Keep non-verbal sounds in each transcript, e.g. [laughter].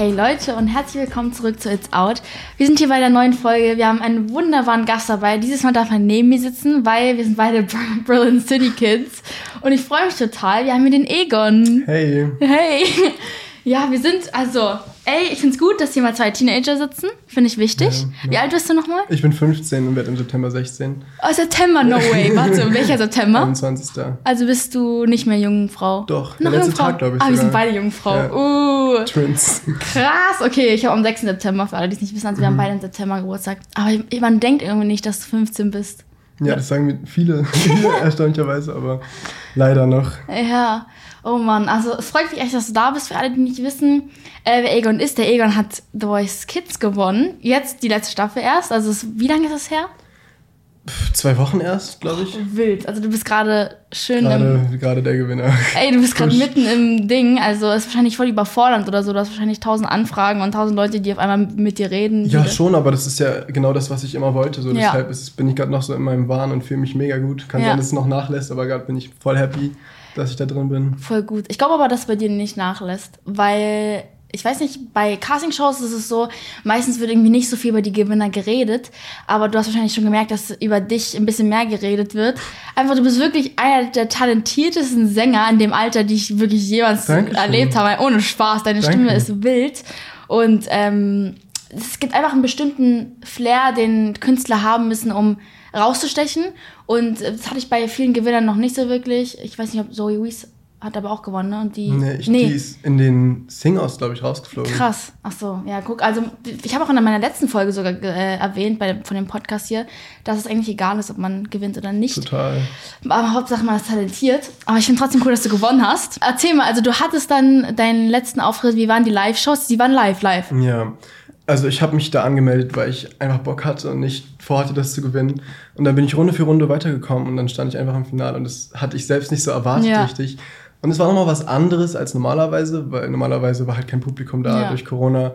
Hey Leute und herzlich willkommen zurück zu It's Out. Wir sind hier bei der neuen Folge. Wir haben einen wunderbaren Gast dabei. Dieses Mal darf er neben mir sitzen, weil wir sind beide [laughs] Berlin City Kids. Und ich freue mich total. Wir haben hier den Egon. Hey. Hey. [laughs] Ja, wir sind, also, ey, ich find's gut, dass hier mal zwei Teenager sitzen. Finde ich wichtig. Ja. Wie alt bist du nochmal? Ich bin 15 und werde im September 16. Oh, September, no way. [laughs] Warte, welcher September? 21. Also bist du nicht mehr Jungfrau? Doch, Noch der letzte Jungfrau? Tag, glaube ich. Ah, wir sogar. sind beide Jungfrau. Ja. Uh. Twins. Krass, okay, ich habe am 6. September, für alle, die es nicht wissen, also wir haben beide im September Geburtstag. Aber man denkt irgendwie nicht, dass du 15 bist. Ja, das sagen viele [laughs] erstaunlicherweise, aber leider noch. Ja, oh Mann, also es freut mich echt, dass du da bist. Für alle, die nicht wissen, äh, wer Egon ist, der Egon hat The Voice Kids gewonnen. Jetzt die letzte Staffel erst. Also wie lange ist das her? Zwei Wochen erst, glaube ich. Wild. Also du bist gerade schön. Gerade, gerade der Gewinner. Ey, du bist gerade mitten im Ding. Also es ist wahrscheinlich voll überfordernd oder so. Du hast wahrscheinlich tausend Anfragen und tausend Leute, die auf einmal mit dir reden. Ja, schon, aber das ist ja genau das, was ich immer wollte. So, Ja. deshalb ist, bin ich gerade noch so in meinem Wahn und fühle mich mega gut. Kann Ja. sein, dass es noch nachlässt, aber gerade bin ich voll happy, dass ich da drin bin. Voll gut. Ich glaube aber, dass es bei dir nicht nachlässt, weil ich weiß nicht, bei Castingshows ist es so, meistens wird irgendwie nicht so viel über die Gewinner geredet, aber du hast wahrscheinlich schon gemerkt, dass über dich ein bisschen mehr geredet wird. Einfach, du bist wirklich einer der talentiertesten Sänger in dem Alter, die ich wirklich jemals Dankeschön. erlebt habe. Ohne Spaß, deine Danke. Stimme ist wild und ähm, es gibt einfach einen bestimmten Flair, den Künstler haben müssen, um rauszustechen. Und äh, das hatte ich bei vielen Gewinnern noch nicht so wirklich. Ich weiß nicht, ob Zoe Wees hat aber auch gewonnen, ne? Und die. Nee, ich, die ist in den Sing-Outs, glaube ich, rausgeflogen. Krass. Ach so, ja, guck. Also, ich habe auch in meiner letzten Folge sogar äh, erwähnt, bei, von dem Podcast hier, dass es eigentlich egal ist, ob man gewinnt oder nicht. Total. Aber Hauptsache, man ist talentiert. Aber ich finde trotzdem cool, dass du gewonnen hast. Erzähl mal, also du hattest dann deinen letzten Auftritt, wie waren die Live-Shows? Die waren live, live. Ja, also ich habe mich da angemeldet, weil ich einfach Bock hatte und nicht vorhatte, das zu gewinnen. Und dann bin ich Runde für Runde weitergekommen und dann stand ich einfach im Finale und das hatte ich selbst nicht so erwartet Ja. richtig. Und es war nochmal was anderes als normalerweise, weil normalerweise war halt kein Publikum da Ja. durch Corona.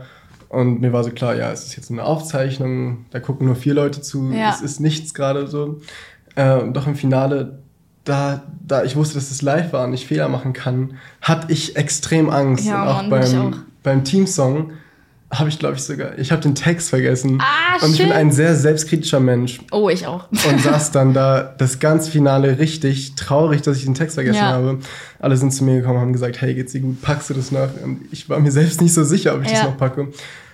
Und mir war so klar, ja, es ist jetzt eine Aufzeichnung, da gucken nur vier Leute zu, Ja. es ist nichts gerade so. Äh, doch im Finale, da, da ich wusste, dass es live war und ich Fehler machen kann, hatte ich extrem Angst. Ja, und auch Mann, beim, auch. beim Teamsong habe ich, glaube ich, sogar, ich habe den Text vergessen. Ah, und ich bin ein sehr selbstkritischer Mensch Oh, ich auch. [laughs] und saß dann da das ganz Finale richtig traurig, dass ich den Text vergessen Ja. habe. Alle sind zu mir gekommen, haben gesagt, hey, geht's dir gut, packst du das noch? Und ich war mir selbst nicht so sicher, ob ich Ja. das noch packe.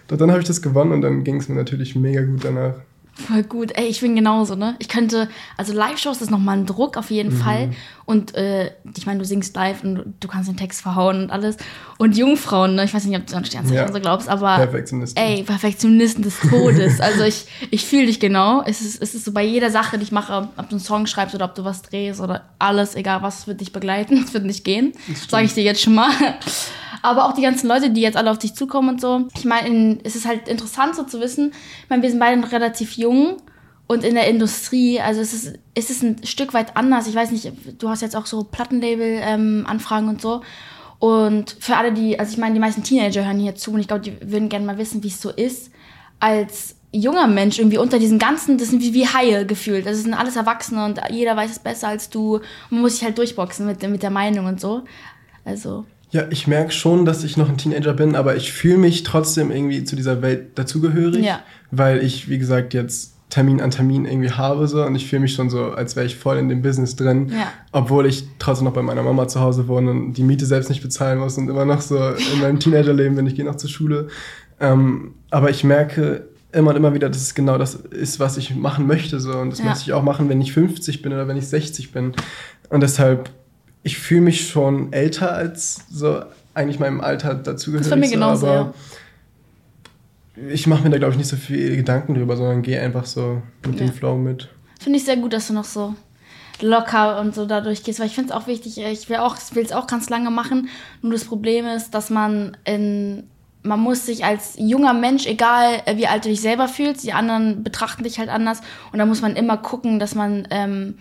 Doch dann habe ich das gewonnen und dann ging es mir natürlich mega gut danach. Voll gut. Ey, ich bin genauso, ne? Ich könnte, also Live-Shows ist nochmal ein Druck auf jeden Fall. Und äh, ich meine, du singst live und du, du kannst den Text verhauen und alles. Und Jungfrauen, ne? Ich weiß nicht, ob du an Sternzeichen Ja. so glaubst, aber Perfektionisten. ey, Perfektionisten des Todes. [laughs] also ich, ich fühle dich genau. Es ist, es ist so bei jeder Sache, die ich mache, ob du einen Song schreibst oder ob du was drehst oder alles, egal was, wird dich begleiten. [laughs] Es wird nicht gehen. Sage ich dir jetzt schon mal. Aber auch die ganzen Leute, die jetzt alle auf dich zukommen und so. Ich meine, es ist halt interessant so zu wissen. Ich meine, wir sind beide noch relativ jung und in der Industrie, also es ist, es ist ein Stück weit anders. Ich weiß nicht, du hast jetzt auch so Plattenlabel-Anfragen und so. Und für alle, die, also ich meine, die meisten Teenager hören hier zu und ich glaube, die würden gerne mal wissen, wie es so ist, als junger Mensch irgendwie unter diesen ganzen, das sind wie, wie Haie gefühlt. Das sind alles Erwachsene und jeder weiß es besser als du. Man muss sich halt durchboxen mit, mit der Meinung und so. Also, Ja, ich merke schon, dass ich noch ein Teenager bin, aber ich fühle mich trotzdem irgendwie zu dieser Welt dazugehörig, Ja. weil ich, wie gesagt, jetzt Termin an Termin irgendwie habe so und ich fühle mich schon so, als wäre ich voll in dem Business drin, Ja. obwohl ich trotzdem noch bei meiner Mama zu Hause wohne und die Miete selbst nicht bezahlen muss und immer noch so in meinem Teenagerleben bin, ich gehe noch zur Schule. Ähm, aber ich merke immer und immer wieder, dass es genau das ist, was ich machen möchte so und das Ja. möchte ich auch machen, wenn ich 50 bin oder wenn ich 60 bin und deshalb ich fühle mich schon älter als so eigentlich meinem Alter dazugehörig. Das ist bei mir so, genauso, aber ich mache mir da, glaube ich, nicht so viel Gedanken drüber, sondern gehe einfach so mit Ja. dem Flow mit. finde ich sehr gut, dass du noch so locker und so dadurch gehst, weil ich finde es auch wichtig, ich will auch, will es auch ganz lange machen, nur das Problem ist, dass man in, man muss sich als junger Mensch, egal äh, wie alt du dich selber fühlst, die anderen betrachten dich halt anders und da muss man immer gucken, dass man ähm,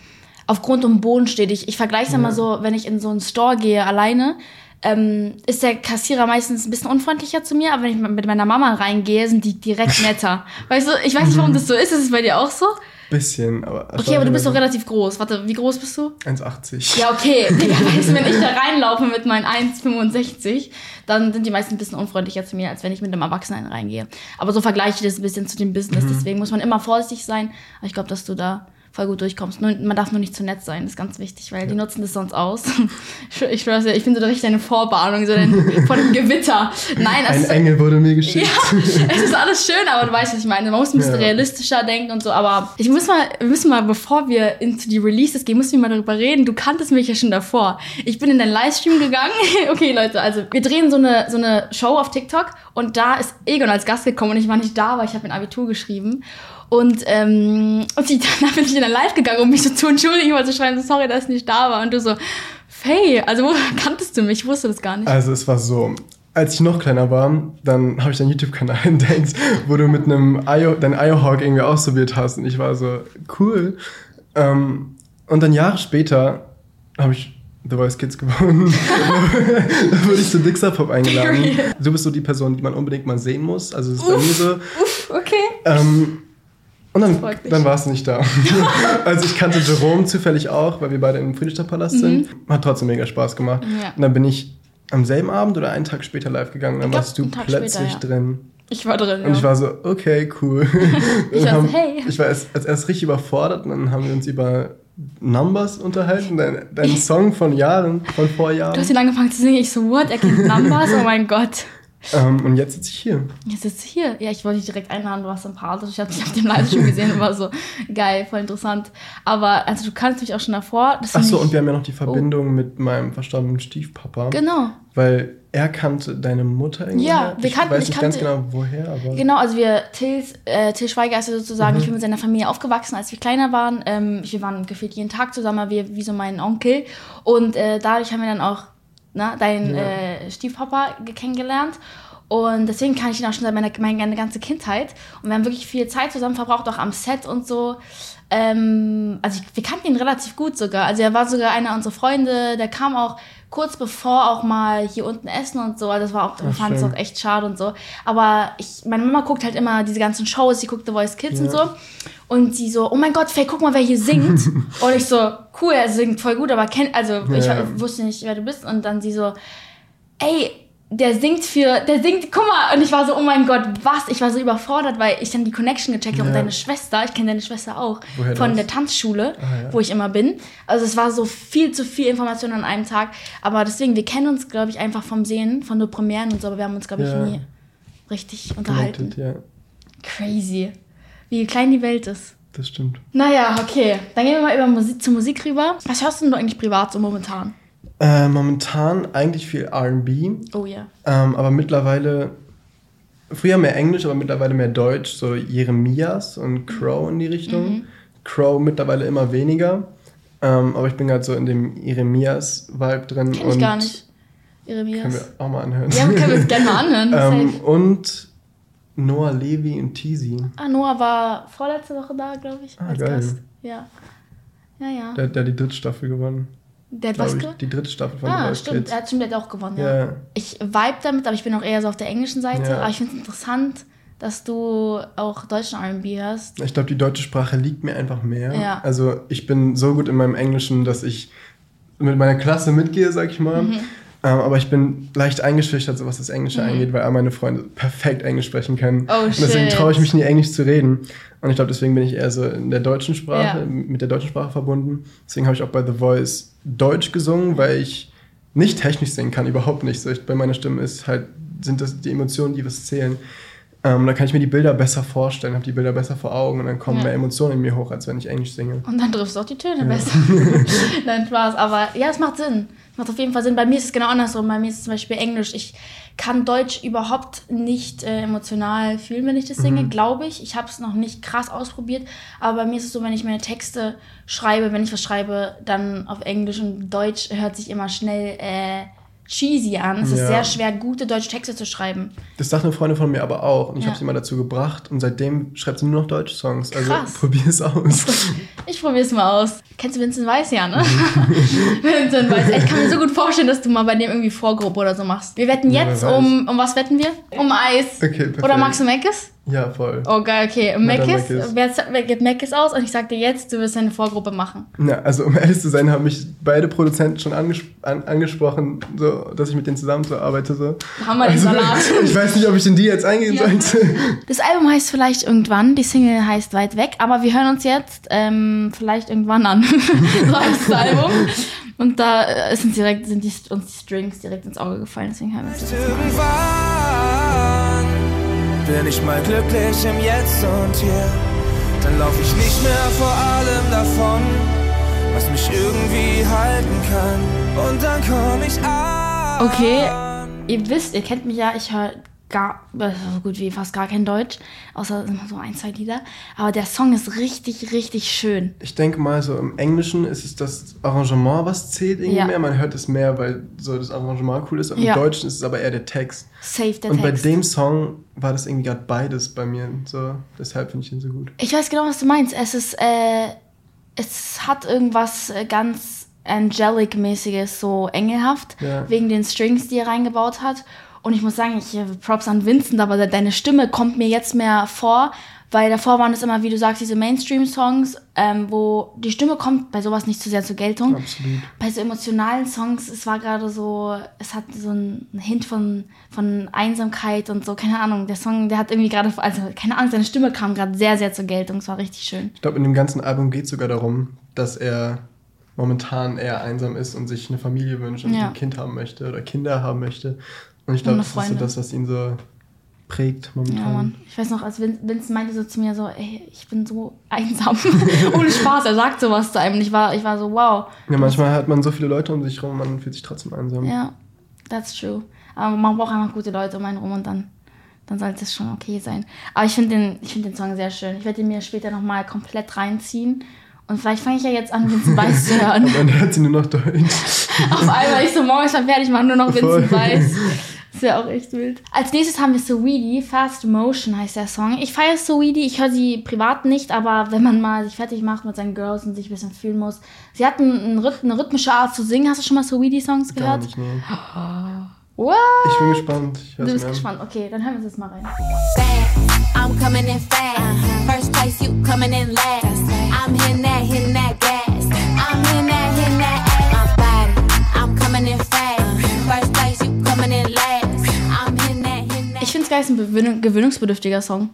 auf Grund und Boden steht. Ich, ich vergleiche es immer so, wenn ich in so einen Store gehe alleine, ähm, ist der Kassierer meistens ein bisschen unfreundlicher zu mir, aber wenn ich mit meiner Mama reingehe, sind die direkt [laughs] netter. weißt du, ich weiß nicht, warum das so ist. Ist es bei dir auch so? Bisschen, aber. Okay, aber du bist doch relativ groß. Warte, wie groß bist du? 1,80. Ja, okay. [laughs] Digga, weißt wenn ich da reinlaufe mit meinen 1,65, dann sind die meisten ein bisschen unfreundlicher zu mir, als wenn ich mit einem Erwachsenen reingehe. Aber so vergleiche ich das ein bisschen zu dem Business. Deswegen muss man immer vorsichtig sein. Aber ich glaube, dass du da voll gut durchkommst. Nur, man darf nur nicht zu nett sein, das ist ganz wichtig, weil die nutzen das sonst aus. [laughs] ich schwör's dir, ich finde so richtig eine Vorwarnung, so ein, vor dem Gewitter. Nein, Ein also, Engel wurde mir geschickt. ja, [laughs] es ist alles schön, aber du weißt, was ich meine. Man muss ein bisschen Ja. realistischer denken und so. Aber ich muss mal, wir müssen mal, bevor wir into die Releases gehen, müssen wir mal darüber reden. Du kanntest mich ja schon davor. Ich bin in deinen Livestream gegangen. [laughs] okay, Leute, also wir drehen so eine, so eine Show auf TikTok und da ist Egon als Gast gekommen und ich war nicht da, weil ich habe ein Abitur geschrieben. Und, ähm, und [laughs] dann bin ich in ein Live gegangen, um mich so zu entschuldigen, weil zu schreiben, so, sorry, dass ich nicht da war. Und du so, Faye, also wo [laughs] kanntest du mich? Ich wusste das gar nicht. Also es war so, als ich noch kleiner war, dann habe ich deinen YouTube-Kanal [laughs] entdeckt, wo du mit einem IO, dein IO-Hawk irgendwie ausprobiert hast und ich war so, cool. Ähm, und dann Jahre später habe ich The Voice Kids gewonnen. da wurde ich zu Dixer Pop eingeladen. Du bist so die Person, die man unbedingt mal sehen muss. Also es ist bei mir so. Okay. Ähm, und dann, dann war es nicht da. [laughs] also ich kannte Jerome zufällig auch, weil wir beide im Friedrichstadtpalast sind. Hat trotzdem mega Spaß gemacht. Mhm. Ja. Und dann bin ich am selben Abend oder einen Tag später live gegangen und dann glaub, warst du plötzlich später, drin. Ich war drin. Und ja. ich war so, okay, cool. [laughs] Ich war so, hey. Ich war erst, als erst richtig überfordert und dann haben wir uns über Numbers unterhalten, dein, dein Song von Jahren, von vor Du Jahren. hast ihn angefangen zu singen. Ich so, what? Er kennt Numbers? Oh mein Gott. Ähm, und jetzt sitze ich hier. Jetzt sitzt du hier. Ja, ich wollte dich direkt einladen. Du warst sympathisch. Ich habe dich auf dem Live schon gesehen und war so, geil, voll interessant. Aber, also du kannst mich auch schon davor. Achso, ich- und wir haben ja noch die Verbindung mit meinem verstorbenen Stiefpapa. Genau. Weil er kannte deine Mutter irgendwie. Ja, wir ich kannten- weiß ich nicht ganz kannte- genau woher, aber. Genau, also wir, Till, äh, Till Schweiger ist ja sozusagen, Mhm. ich bin mit seiner Familie aufgewachsen, als wir kleiner waren. Ähm, wir waren gefühlt jeden Tag zusammen, wie, wie so mein Onkel. Und äh, dadurch haben wir dann auch na, deinen Ja. äh, Stiefpapa ge- kennengelernt. Und deswegen kann ich ihn auch schon seit meiner meine ganze Kindheit. Und wir haben wirklich viel Zeit zusammen verbraucht, auch am Set und so. Ähm, also ich, wir kannten ihn relativ gut sogar. Also er war sogar einer unserer Freunde. Der kam auch kurz bevor auch mal hier unten essen und so. Also das war auch, wir Ach, fanden es auch echt schade und so. Aber ich, meine Mama guckt halt immer diese ganzen Shows. Sie guckt The Voice Kids und Ja. so. Und sie so, oh mein Gott, Faye, guck mal, wer hier singt. [laughs] und ich so, cool, er singt voll gut, aber kennt, also ich Ja. wusste nicht, wer du bist. Und dann sie so, ey, der singt für, der singt, guck mal. Und ich war so, oh mein Gott, was? Ich war so überfordert, weil ich dann die Connection gecheckt habe. Ja. Und deine Schwester, ich kenne deine Schwester auch, Woher von das? der Tanzschule, Ah, ja. wo ich immer bin. Also es war so viel zu viel Information an einem Tag. Aber deswegen, wir kennen uns, glaube ich, einfach vom Sehen, von nur Premieren und so, aber wir haben uns, glaube ich, Ja. nie richtig unterhalten. Crazy. Wie klein die Welt ist. das stimmt. Naja, okay. Dann gehen wir mal über Musik, zur Musik rüber. Was hörst denn du eigentlich privat so momentan? Äh, momentan eigentlich viel RB, Oh ja. ähm, aber mittlerweile. Früher mehr Englisch, aber mittlerweile mehr Deutsch, so Jeremias und Crow in die Richtung. Mhm. Crow mittlerweile immer weniger. Ähm, aber ich bin gerade so in dem Jeremias-Vibe drin. Kenn ich gar nicht. Können Jeremias. wir auch mal anhören. Ja, können wir uns gerne mal anhören. [laughs] ähm, und Noah Levy und Teasy. Ah, Noah war vorletzte Woche da, glaube ich, Ah, als geil. Gast. Ja. Ja, ja. Der, der hat die dritte Staffel gewonnen. Der hat was ich. gewonnen? Die dritte Staffel von Ah, stimmt. Er hat stimmt, der hat auch gewonnen, ja. Ja. Ich vibe damit, aber ich bin auch eher so auf der englischen Seite. Ja. Aber ich finde es interessant, dass du auch deutschen R&B hörst. Ich glaube, die deutsche Sprache liegt mir einfach mehr. Ja. Also ich bin so gut in meinem Englischen, dass ich mit meiner Klasse mitgehe, sag ich mal. Mhm. Ähm, aber ich bin leicht eingeschüchtert, so was das Englische angeht, weil all meine Freunde perfekt Englisch sprechen können. Oh, Und deswegen traue ich mich nie, Englisch zu reden. Und ich glaube, deswegen bin ich eher so in der deutschen Sprache, Ja. mit der deutschen Sprache verbunden. Deswegen habe ich auch bei The Voice Deutsch gesungen, weil ich nicht technisch singen kann, überhaupt nicht. So, ich, bei meiner Stimme ist halt, sind das die Emotionen, die was zählen. Ähm, da kann ich mir die Bilder besser vorstellen, habe die Bilder besser vor Augen und dann kommen Ja. mehr Emotionen in mir hoch, als wenn ich Englisch singe. Und dann triffst du auch die Töne besser. [laughs] Nein, Spaß. Aber ja, es macht Sinn. Macht auf jeden Fall Sinn. Bei mir ist es genau andersrum. Bei mir ist es zum Beispiel Englisch. Ich kann Deutsch überhaupt nicht äh, emotional fühlen, wenn ich das singe, glaube ich. Ich habe es noch nicht krass ausprobiert. Aber bei mir ist es so, wenn ich meine Texte schreibe, wenn ich was schreibe, dann auf Englisch und Deutsch hört sich immer schnell äh, cheesy an. Es ist Ja. sehr schwer, gute deutsche Texte zu schreiben. Das sagt eine Freundin von mir aber auch und ich Ja. habe sie mal dazu gebracht und seitdem schreibt sie nur noch deutsche Songs. Also Krass. probier es aus. [laughs] Ich probiere es mal aus. Kennst du Vincent Weiss ja, ne? [laughs] Vincent Weiss. Ich kann mir so gut vorstellen, dass du mal bei dem irgendwie Vorgruppe oder so machst. Wir wetten Ja, jetzt weiß. um, um was wetten wir? Um Eis. Okay, perfekt. Oder Max und Meckes? Ja, voll. Oh, geil, okay. Mackis, wer, wer gibt Mackis aus? Und ich sag dir jetzt, du wirst eine Vorgruppe machen. Na, also um ehrlich zu sein, haben mich beide Produzenten schon anges an, angesprochen, so, dass ich mit denen zusammenarbeite. So. Haben wir den Salat. [laughs] ich weiß nicht, ob ich in die jetzt eingehen Ja. sollte. [laughs] Das Album heißt vielleicht irgendwann, die Single heißt weit weg, aber wir hören uns jetzt ähm, vielleicht irgendwann an. so heißt das Album. Und da äh, sind, direkt, sind die, uns die Strings direkt ins Auge gefallen, deswegen hören wir uns jetzt mal bin ich mal glücklich im Jetzt und hier. Dann lauf ich nicht mehr vor allem davon, was mich irgendwie halten kann. Und dann komm ich an. Okay, ihr wisst, ihr kennt mich ja, ich höre gar, äh, so gut wie fast gar kein Deutsch, außer immer so ein, zwei Lieder. Aber der Song ist richtig, richtig schön. Ich denke mal, so im Englischen ist es das Arrangement, was zählt irgendwie Ja. mehr. Man hört es mehr, weil so das Arrangement cool ist. Im Ja. Deutschen ist es aber eher der Text. Safe der Und Text. bei dem Song war das irgendwie gerade beides bei mir. So, deshalb finde ich ihn so gut. Ich weiß genau, was du meinst. Es ist, äh, es hat irgendwas äh, ganz Angelic-mäßiges, so engelhaft, Ja. wegen den Strings, die er reingebaut hat. Und ich muss sagen, ich äh, Props an Vincent, aber de- deine Stimme kommt mir jetzt mehr vor, weil davor waren es immer, wie du sagst, diese Mainstream-Songs, ähm, wo die Stimme kommt bei sowas nicht zu sehr zur Geltung. Absolut. Bei so emotionalen Songs, es war gerade so, es hat so einen Hint von, von Einsamkeit und so, keine Ahnung. Der Song, der hat irgendwie gerade, also keine Ahnung, seine Stimme kam gerade sehr, sehr zur Geltung. Es war richtig schön. Ich glaube, in dem ganzen Album geht es sogar darum, dass er momentan eher einsam ist und sich eine Familie wünscht und Ja. ein Kind haben möchte oder Kinder haben möchte. Und ich glaube, das ist so das, was ihn so prägt momentan. Ja, Mann. Ich weiß noch, als Vin- Vincent meinte so zu mir so, ey, ich bin so einsam. [laughs] Ohne Spaß, er sagt sowas zu einem. Und ich war, ich war so, wow. Ja, manchmal hat man so viele Leute um sich rum, man fühlt sich trotzdem einsam. Ja, that's true. Aber man braucht einfach gute Leute um einen rum und dann, dann sollte es schon okay sein. Aber ich finde den, ich find den Song sehr schön. Ich werde ihn mir später nochmal komplett reinziehen. Und vielleicht fange ich ja jetzt an, Vincent Weiss zu [laughs] hören. Und dann hört sie nur noch Deutsch. [laughs] Auf einmal, ich so morgens schon fertig, mache nur noch Voll. Vincent Weiss. [laughs] Das wäre auch echt wild. Als nächstes haben wir Saweetie, Fast Motion heißt der Song. Ich feiere Saweetie, ich höre sie privat nicht, aber wenn man mal sich fertig macht mit seinen Girls und sich ein bisschen fühlen muss. Sie hat einen, eine rhythmische Art zu singen. Hast du schon mal Saweetie-Songs Gar gehört? nicht, nee. What? Ich bin gespannt. Ich Du bist an. gespannt. Okay, dann hören wir uns jetzt mal rein. fast. I'm coming in fast. First place, you coming in last. I'm hitting that, hitting that es geil, ist ein gewöhn- gewöhnungsbedürftiger Song.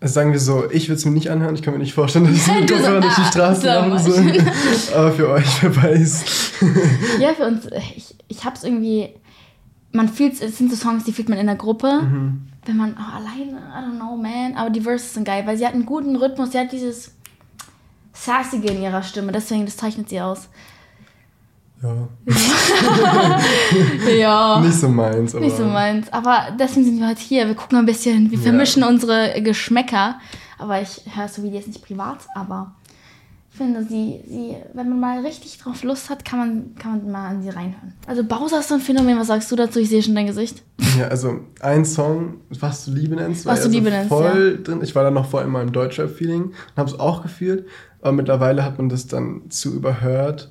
Also sagen wir so, ich würde es mir nicht anhören. Ich kann mir nicht vorstellen, dass [laughs] ich mit Du so, Kopfhörer durch die ah, Straße so laufen mach soll. [laughs] Aber für euch, wer weiß. Ja, für uns, äh, ich, ich hab's irgendwie, man fühlt es sind so Songs, die fühlt man in der Gruppe. Mhm. Wenn man oh, alleine, I don't know, man. Aber die Verses sind geil, weil sie hat einen guten Rhythmus, sie hat dieses Sassige in ihrer Stimme, deswegen, das zeichnet sie aus. Ja, [laughs] Ja. nicht so meins. Aber Nicht so meins. Aber deswegen sind wir heute hier. Wir gucken ein bisschen, wir Ja. vermischen unsere Geschmäcker. Aber ich höre so wie jetzt nicht privat, aber ich finde, sie, sie, wenn man mal richtig drauf Lust hat, kann man, kann man mal an sie reinhören. Also Bowser ist so ein Phänomen, was sagst du dazu? Ich sehe schon dein Gesicht. Ja, also ein Song, was du Liebe nennst, war Was du ja so Liebe nennst, voll drin. Ich war dann noch voll in meinem Deutschrap-Feeling und habe es auch gefühlt. Aber mittlerweile hat man das dann zu überhört.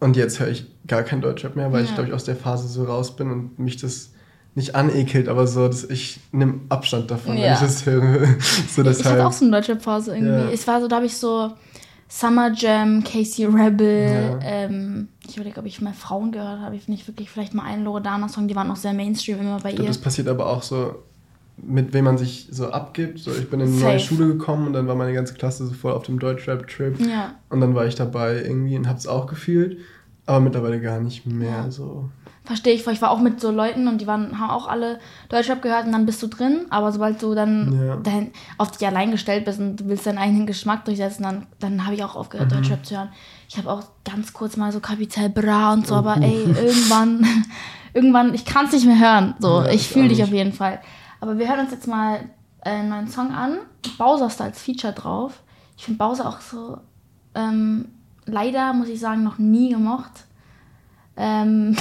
Und jetzt höre ich gar kein Deutschrap mehr, weil ich, Ja. glaube ich, aus der Phase so raus bin und mich das nicht anekelt, aber so, dass ich nehme Abstand davon, wenn Ja. ich das höre. [laughs] so Ich hatte auch so eine deutsche Phase irgendwie. Es war so, da habe ich so Summer Jam, Casey Rebel, ähm, ich überlege, ob ich mal Frauen gehört habe. Ich ich wirklich vielleicht mal einen Loredana-Song, die waren auch sehr Mainstream immer bei Ich glaube, ihr. das passiert aber auch so, mit wem man sich so abgibt. So, ich bin in eine Safe. neue Schule gekommen und dann war meine ganze Klasse so voll auf dem Deutschrap-Trip. Ja. Und dann war ich dabei irgendwie und hab's auch gefühlt. Aber mittlerweile gar nicht mehr Ja. so. Verstehe ich, weil ich war auch mit so Leuten und die waren, haben auch alle Deutschrap gehört und dann bist du drin, aber sobald du dann Ja. dahin, auf dich allein gestellt bist und du willst deinen eigenen Geschmack durchsetzen, dann, dann habe ich auch Mhm. aufgehört, Deutschrap zu hören. Ich habe auch ganz kurz mal so Kapital Bra und so, aber Oh. ey, irgendwann, [laughs] irgendwann, ich kann es nicht mehr hören. So, ich fühle dich auf jeden Fall. Aber wir hören uns jetzt mal äh, einen neuen Song an. Bowser ist da als Feature drauf. Ich finde Bowser auch so, ähm, leider muss ich sagen, noch nie gemocht. Ähm,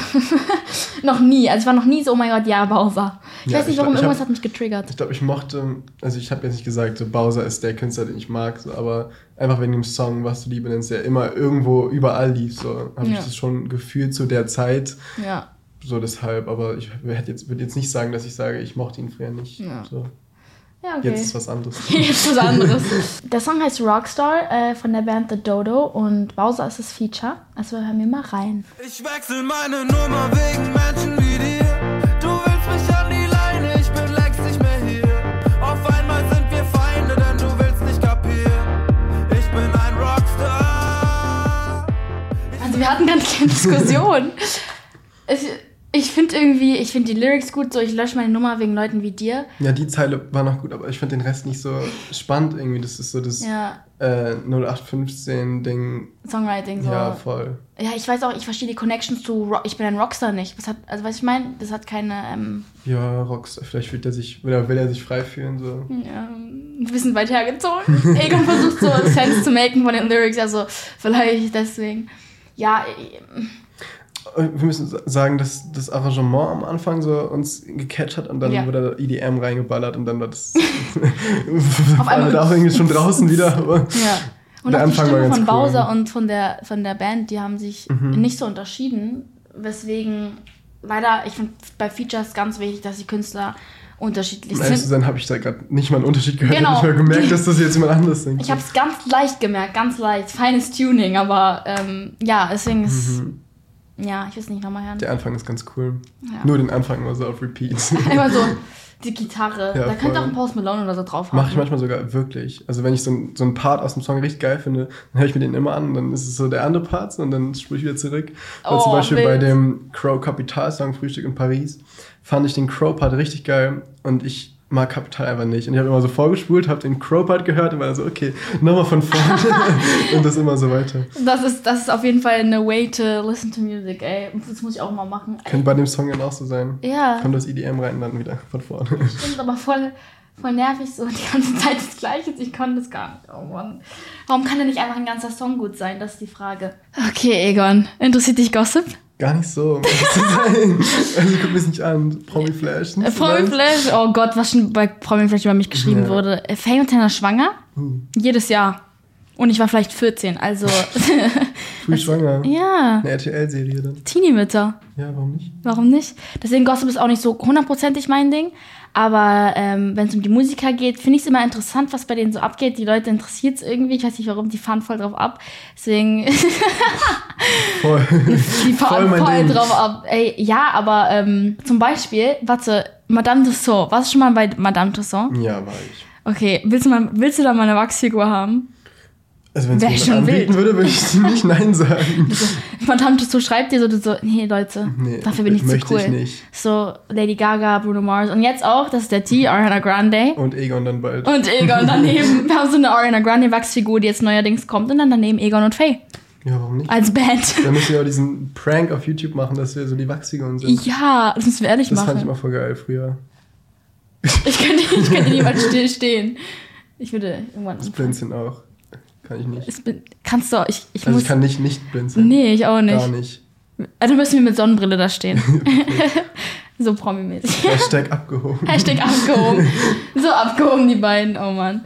[laughs] noch nie. Also ich war noch nie so, oh mein Gott, ja, Bowser. Ich Ja, weiß nicht, ich warum, glaub, irgendwas hab- hat mich getriggert. Ich glaube, ich mochte, also ich habe jetzt nicht gesagt, so Bowser ist der Künstler, den ich mag, so, aber einfach wegen dem Song, was du Liebe nennst, der immer irgendwo überall lief, so habe Ja. ich das schon gefühlt zu der Zeit. Ja. So deshalb, aber ich jetzt, würde jetzt nicht sagen, dass ich sage, ich mochte ihn früher nicht. Ja. So. Ja, okay. Jetzt ist was anderes. [laughs] Jetzt was anderes. [laughs] Der Song heißt Rockstar äh, von der Band The Dodo und Bowser ist das Feature. Also hören wir mal rein. Ich wechsel meine Nummer wegen Menschen wie dir. Du willst mich an die Leine, ich bin längst nicht mehr hier. Auf einmal sind wir Feinde, denn du willst nicht kapieren. Ich bin ein Rockstar. Also wir hatten ganz keine [laughs] Diskussion. ich ich finde irgendwie, ich finde die Lyrics gut, so ich lösche meine Nummer wegen Leuten wie dir. Ja, die Zeile war noch gut, aber ich finde den Rest nicht so spannend irgendwie. Das ist so das Ja, äh, 0815-Ding. Songwriting so. Ja, voll. Ja, ich weiß auch, ich verstehe die Connections zu Ro Ich bin ein Rockstar nicht. Das hat, also was ich meine, das hat keine, ähm, Ja, Rockstar, vielleicht fühlt er sich, oder will er sich frei fühlen, so. ja, ein bisschen weit hergezogen. [laughs] Egon versucht so Sense zu machen von den Lyrics, also vielleicht deswegen. Ja, Wir müssen sagen, dass das Arrangement am Anfang so uns gecatcht hat und dann Ja. wurde da EDM reingeballert und dann war das [laughs] [laughs] Auf einmal- da irgendwie schon [laughs] draußen wieder. Aber Ja. Und Der auch die Anfang war Stimme von cool. Mhm. Bowser und von der, von der Band, die haben sich nicht so unterschieden. Weswegen, leider, ich finde bei Features ganz wichtig, dass die Künstler unterschiedlich ehrlich zu sind. sein, habe ich da gerade nicht mal einen Unterschied gehört. Genau. Ich habe gemerkt, dass das jetzt jemand anderes singt. Ich habe es ganz leicht gemerkt, ganz leicht. Feines Tuning, aber ähm, ja, deswegen ist. Ja, ich will es nicht nochmal hören. Der Anfang ist ganz cool. Ja. Nur den Anfang immer so auf Repeat. [laughs] Immer so [laughs] die Gitarre. Ja, da könnte auch ein Post Malone oder so drauf haben. Mache ich manchmal sogar wirklich. Also wenn ich so, ein, so einen Part aus dem Song richtig geil finde, dann höre ich mir den immer an und dann ist es so der andere Part und dann spule ich wieder zurück. Oh, zum Beispiel bei wild. dem Crow Capital Song Frühstück in Paris fand ich den Crow Part richtig geil und ich mag Capital einfach nicht. Und ich habe immer so vorgespult, habe den Crow Part gehört und war so, okay, nochmal von vorne [laughs] und das immer so weiter. Das ist, das ist auf jeden Fall eine way to listen to music, ey. Das muss ich auch mal machen. Könnte bei dem Song dann auch so sein. Ja. Kommt das EDM rein und dann wieder von vorne. Stimmt, aber voll, voll nervig so die ganze Zeit das Gleiche. Ich kann das gar nicht. Oh Mann. Warum kann denn nicht einfach ein ganzer Song gut sein? Das ist die Frage. Okay, Egon. Interessiert dich Gossip? Gar nicht so, um ehrlich zu sein. [laughs] Also guck mich nicht an. Promi Flash. nicht Äh, Promi. Flash, oh Gott, was schon bei Promi Flash über mich geschrieben Ja. wurde. Äh, Faye und Tanner schwanger? Uh, Jedes Jahr. Und ich war vielleicht 14, also. [laughs] früh schwanger. ja, Eine RTL-Serie dann. Teenie-Mütter. Ja, warum nicht? Warum nicht? Deswegen Gossip ist auch nicht so hundertprozentig mein Ding. Aber ähm, wenn es um die Musiker geht, finde ich es immer interessant, was bei denen so abgeht. Die Leute interessiert es irgendwie. Ich weiß nicht warum, die fahren voll drauf ab. Deswegen, [laughs] Voll. die fahren Voll voll, drauf ab. Ey, ja, aber ähm, zum Beispiel, warte, Madame Tussauds. Warst du schon mal bei Madame Tussauds? Ja, war ich. Okay, willst du, mal, willst du da mal eine Wachsfigur haben? Also wenn es jemand schon anbieten wild. würde, würde ich [laughs] nicht Nein sagen. [laughs] Madame Tussauds schreibt dir so, so, nee, Leute, Nee, dafür bin ich zu cool. ich nicht. So, Lady Gaga, Bruno Mars und jetzt auch, das ist der T, Ariana Grande. Und Egon dann bald. Und Egon [laughs] daneben. Wir haben so eine Ariana Grande Wachsfigur, die jetzt neuerdings kommt. Und dann daneben Egon und Faye. Ja, warum nicht? Als Band. Dann müssen wir auch diesen Prank auf YouTube machen, dass wir so die Wachsfiguren sind. Ja, das müssen wir ehrlich das fand ich machen. immer voll geil früher. Ich könnte, ich könnte niemals still stehen. Ich würde irgendwann. Das. Blinzeln auch. Kann ich nicht. Ich bin, kannst du, ich, ich Also muss. ich kann nicht nicht blinzeln. nee, ich auch nicht. Gar nicht. Also müssen wir mit Sonnenbrille da stehen. [laughs] [laughs] so promimäßig. Hashtag abgehoben. Hashtag abgehoben. So abgehoben, die beiden. Oh Mann.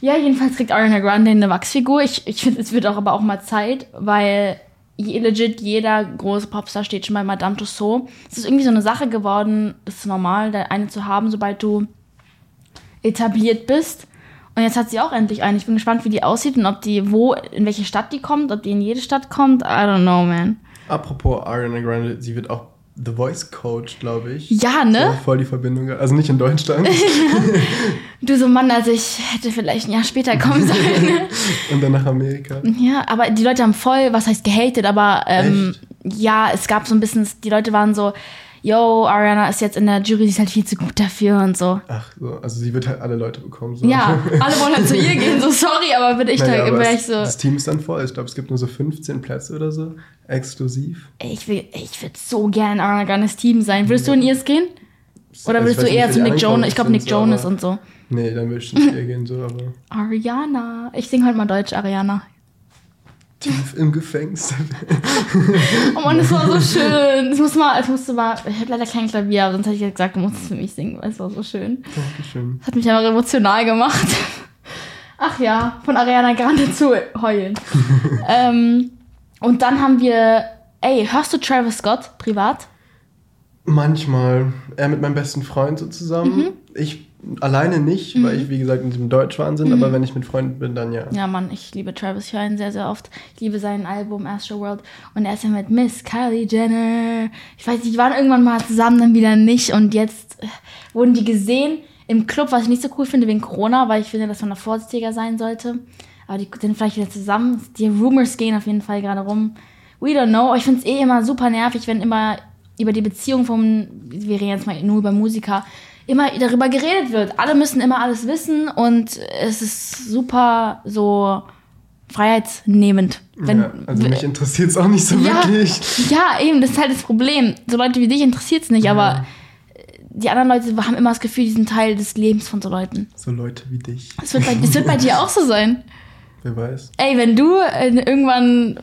Ja, jedenfalls kriegt Ariana Grande eine Wachsfigur. Ich, ich finde, es wird auch aber auch mal Zeit, weil legit jeder große Popstar steht schon bei Madame Tussauds. Es ist irgendwie so eine Sache geworden, das ist normal, da eine zu haben, sobald du etabliert bist. Und jetzt hat sie auch endlich eine. Ich bin gespannt, wie die aussieht und ob die, wo, in welche Stadt die kommt, ob die in jede Stadt kommt. I don't know, man. Apropos Ariana Grande, sie wird auch The Voice Coach, glaube ich. Ja, ne? So, voll die Verbindung. Also nicht in Deutschland. [laughs] Du so, Mann, also ich hätte vielleicht ein Jahr später kommen sollen. [laughs] und dann nach Amerika. Ja, aber die Leute haben voll, was heißt gehatet, aber ähm, ja, es gab so ein bisschen, die Leute waren so, yo, Ariana ist jetzt in der Jury, sie ist halt viel zu gut dafür und so. Ach so, also sie wird halt alle Leute bekommen. So. Ja, [laughs] alle wollen halt zu ihr gehen, so sorry, aber bin ich Naja, da, aber wär es, so, Das Team ist dann voll. Ich glaube, es gibt nur so 15 Plätze oder so. Exklusiv. ich will, ich würde so gern Ariana Grandes Team sein. Würdest du in ihrs gehen? Oder Also würdest ich du eher zu Nick Jonas? Ich glaube Nick Jonas sind, und so. Nee, dann würde ich nicht eher gehen, so, aber Ariana. Ich sing heute mal Deutsch, Ariana. Tief im Gefängnis. Oh Mann, das war so schön. Das musste mal, das musste mal, ich habe leider kein Klavier, aber sonst hätte ich ja gesagt, du musst es für mich singen, weil es war so schön. Dankeschön. Das hat mich einfach emotional gemacht. Ach ja, von Ariana Grande zu heulen. [laughs] ähm, und dann haben wir, ey, hörst du Travis Scott privat? Manchmal. Er mit meinem besten Freund so zusammen. Mhm. Ich alleine nicht, weil ich, wie gesagt, in diesem Deutschwahnsinn, Mhm. aber wenn ich mit Freunden bin, dann ja. Ja, Mann, ich liebe Travis. Ich höre ihn sehr, sehr oft. Ich liebe sein Album Astro World. Und er ist ja mit Miss Kylie Jenner. Ich weiß nicht, die waren irgendwann mal zusammen, dann wieder nicht. Und jetzt äh, wurden die gesehen im Club, was ich nicht so cool finde wegen Corona, weil ich finde, dass man da vorsichtiger sein sollte. Aber die sind vielleicht wieder zusammen. Die Rumors gehen auf jeden Fall gerade rum. We don't know. Ich finde es eh immer super nervig, wenn immer über die Beziehung vom, wir reden jetzt mal nur über Musiker, immer darüber geredet wird. Alle müssen immer alles wissen und es ist super so freiheitsnehmend. Wenn, ja also mich interessiert es auch nicht so ja, wirklich. ja, eben, das ist halt das Problem. So Leute wie dich interessiert es nicht, aber die anderen Leute haben immer das Gefühl, die sind Teil des Lebens von so Leuten. So Leute wie dich. Das wird bei, das wird bei dir auch so sein. [laughs] Wer weiß. Ey, wenn du äh, irgendwann.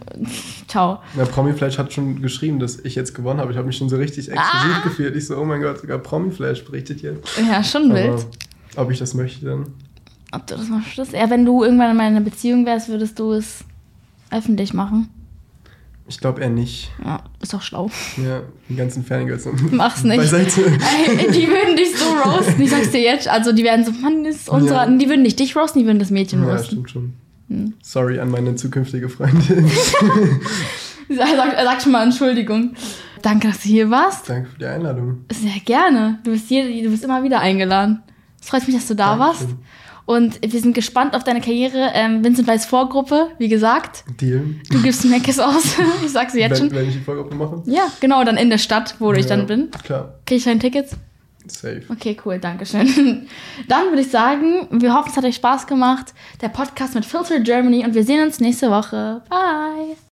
Ciao. Na, Promiflash hat schon geschrieben, dass ich jetzt gewonnen habe. Ich habe mich schon so richtig exklusiv Ah. gefühlt. Ich so, oh mein Gott, sogar Promiflash berichtet jetzt. Ja, schon Aber wild. ob ich das möchte dann? Ob du das möchtest? Ja, wenn du irgendwann mal in einer Beziehung wärst, würdest du es öffentlich machen. Ich glaube eher nicht. Ja, ist doch schlau. Ja, die ganzen Fangirls. Mach's nicht. [laughs] Ey, die würden dich so roasten. Ich sag's dir jetzt. Also, die werden so, Mann, ist unser. Ja. Die würden nicht dich roasten, die würden das Mädchen Ja, roasten. stimmt schon. Hm. Sorry an meine zukünftige Freundin. Er sagt, er sagt schon mal Entschuldigung. Danke, dass du hier warst. Danke für die Einladung. Sehr gerne. Du bist, hier, du bist immer wieder eingeladen. Es freut mich, dass du da Dankeschön. warst. Und wir sind gespannt auf deine Karriere. Ähm, Vincent Weiss Vorgruppe, wie gesagt. Deal. Du gibst Meckes aus. [laughs] ich sag's dir jetzt Wenn, schon. wenn ich die Folge mache. Ja, genau, dann in der Stadt, wo ich Ja, dann bin. Klar, Krieg ich dein Tickets? Safe. Okay, cool, danke schön. [laughs] Dann würde ich sagen, wir hoffen, es hat euch Spaß gemacht. Der Podcast mit Filter Germany und wir sehen uns nächste Woche. Bye.